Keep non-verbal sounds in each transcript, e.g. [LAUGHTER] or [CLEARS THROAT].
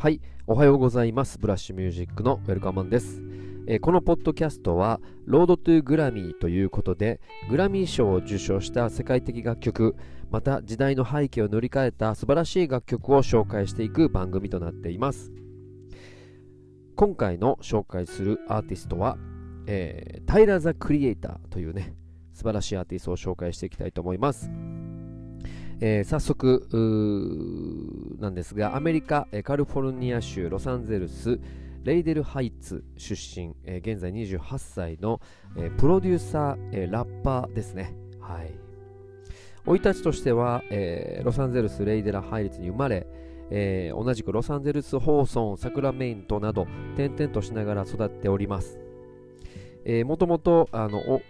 はい、おはようございます。ブラッシュミュージックのウェルカマンです。えー、このポッドキャストは、ロードトゥグラミーということで、グラミー賞を受賞した世界的楽曲、また時代の背景を塗り替えた素晴らしい楽曲を紹介していく番組となっています。今回の紹介するアーティストは、えー、タイラー・ザ・クリエイターというね、素晴らしいアーティストを紹介していきたいと思います。えー、早速なんですがアメリカカリフォルニア州ロサンゼルスレイデルハイツ出身、えー、現在28歳の、えー、プロデューサー、えー、ラッパーですね。はい。生い立ちとしては、えー、ロサンゼルスレイデルハイツに生まれ、えー、同じくロサンゼルスホーソン、サクラメイントなど転々としながら育っております。もともとあの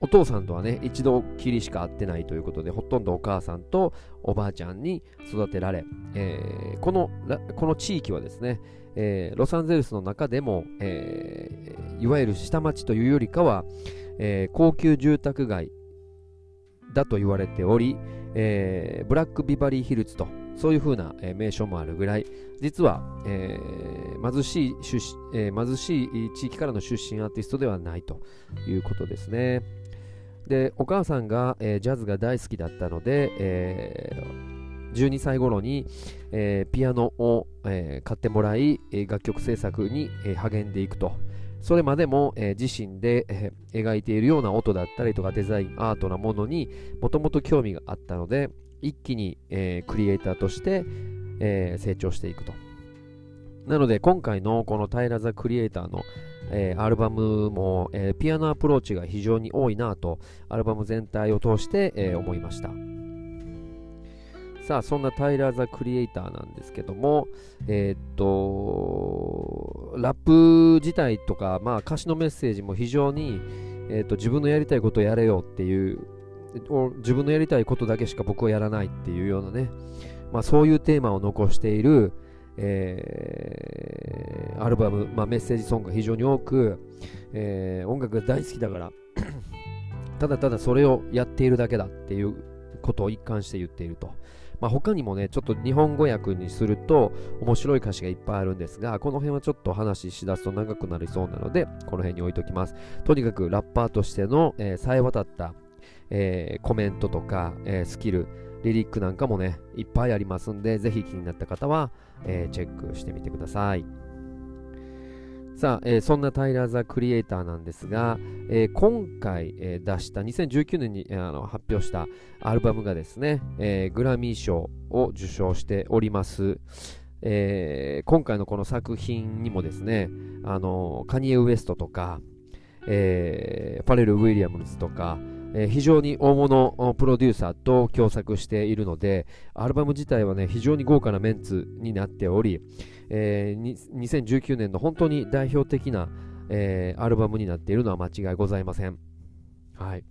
お父さんとはね、一度きりしか会ってないということで、ほとんどお母さんとおばあちゃんに育てられ、えー、このこの地域はですね、えー、ロサンゼルスの中でも、えー、いわゆる下町というよりかは、え高級住宅街だと言われており、えブラックビバリーヒルズとそういう風な、え名称もあるぐらい、実は、えー、貧しい出、えー、貧しい地域からの出身アーティストではないということですね。でお母さんが、えー、ジャズが大好きだったので、え、12歳頃に、え、ピアノを、え買ってもらい楽曲制作に、え励んでいくとそれまでも、え自身で、え描いているような音だったりとかデザインアートなものにもともと興味があったので一気に、えクリエイターとして、え成長していくと。なので今回のこのタイラザ・クリエイターのえー、アルバムも、えー、ピアノアプローチが非常に多いなとアルバム全体を通して、えー、思いました。さあそんなタイラー・ザ・クリエイターなんですけどもえっとラップ自体とか、まあ、歌詞のメッセージも非常に、えっと自分のやりたいことをやれよっていう自分のやりたいことだけしか僕はやらないっていうようなね、まあ、そういうテーマを残している、えー、アルバム、まあ、メッセージソングが非常に多く、えー、音楽が大好きだから [CLEARS THROAT] ただただそれをやっているだけだっていうことを一貫して言っていると。まあ、他にもね、ちょっと日本語訳にすると面白い歌詞がいっぱいあるんですが、この辺はちょっと話しだすと長くなりそうなので、この辺に置いときます。とにかくラッパーとしての、えー、さえ渡った、えー、コメントとか、えー、スキル、リリックなんかもね、いっぱいありますんで、ぜひ気になった方は、えー、チェックしてみてください。さあ、えー、そんなタイラー・ザ・クリエイターなんですが、えー、今回、え出した2019年に、えあの発表したアルバムがですね、えグラミー賞を受賞しております。え今回のこの作品にもですね、あのカニエ・ウエストとか、えファレル・ウィリアムズとか、えー、非常に大物プロデューサーと共作しているので、アルバム自体はね、非常に豪華なメンツになっており、えー、2019年の本当に代表的な、えー、アルバムになっているのは間違いございません。はい。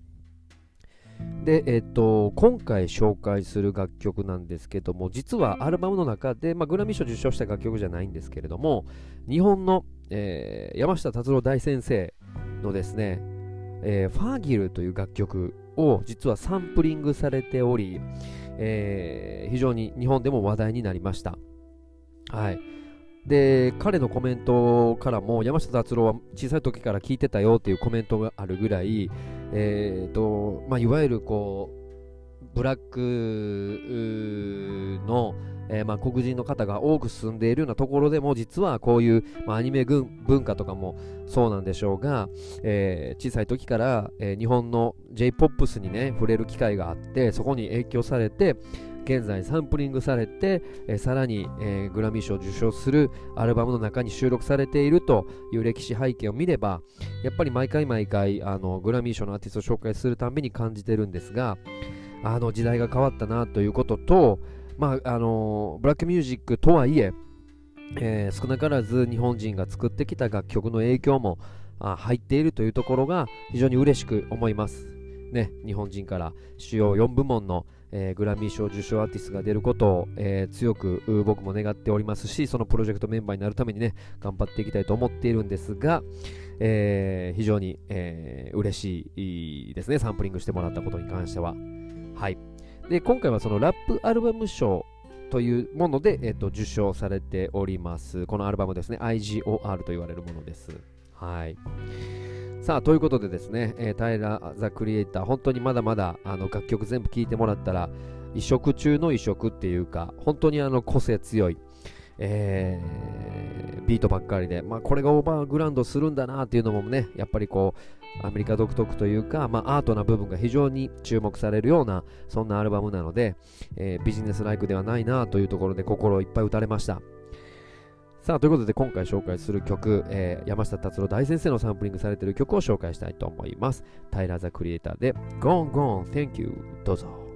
で、えっと、今回紹介する楽曲なんですけども、実はアルバムの中で、まあ、グラミー賞受賞した楽曲じゃないんですけれども、日本の、えー、山下達郎大先生のですね、えー、ファーギルという楽曲を実はサンプリングされており、えー、非常に日本でも話題になりました。はい。で、彼のコメントからも山下達郎は小さい時から聞いてたよっていうコメントがあるぐらい、えーとまあ、いわゆるこうブラックのえー、まあ、黒人の方が多く住んでいるようなところでも実はこういう、まあ、アニメ文化とかもそうなんでしょうが、えー、小さい時から、えー、日本の J-POP にね触れる機会があってそこに影響されて現在サンプリングされて、えー、さらに、えー、グラミー賞を受賞するアルバムの中に収録されているという歴史背景を見ればやっぱり毎回毎回あのグラミー賞のアーティストを紹介するたびに感じてるんですがあの時代が変わったなということとまああのブラックミュージックとはいええー、少なからず日本人が作ってきた楽曲の影響もあ入っているというところが非常に嬉しく思います。ね、日本人から主要4部門の、えー、グラミー賞受賞アーティストが出ることを、えー、強く僕も願っておりますしそのプロジェクトメンバーになるためにね頑張っていきたいと思っているんですが、えー、非常に、えー、嬉しいですね。サンプリングしてもらったことに関しては。はい。で今回はそのラップアルバム賞というもので、えっと、受賞されております。このアルバムですね、IGOR と言われるものです。はい。さあ、ということでですね、えー、タイラー・ザ・クリエイター、本当にまだまだあの楽曲全部聴いてもらったら、異色中の異色っていうか、本当にあの個性強い、えー、ビートばっかりで、まあ、これがオーバーグラウンドするんだなっていうのもね、やっぱりこう、アメリカ独特というか、まあ、アートな部分が非常に注目されるような、そんなアルバムなので、えー、ビジネスライクではないなというところで心いっぱい打たれました。さあ、ということで今回紹介する曲、えー、山下達郎大先生のサンプリングされている曲を紹介したいと思います。タイラー・ザ・クリエイターで Gone Gone Thank You どうぞ。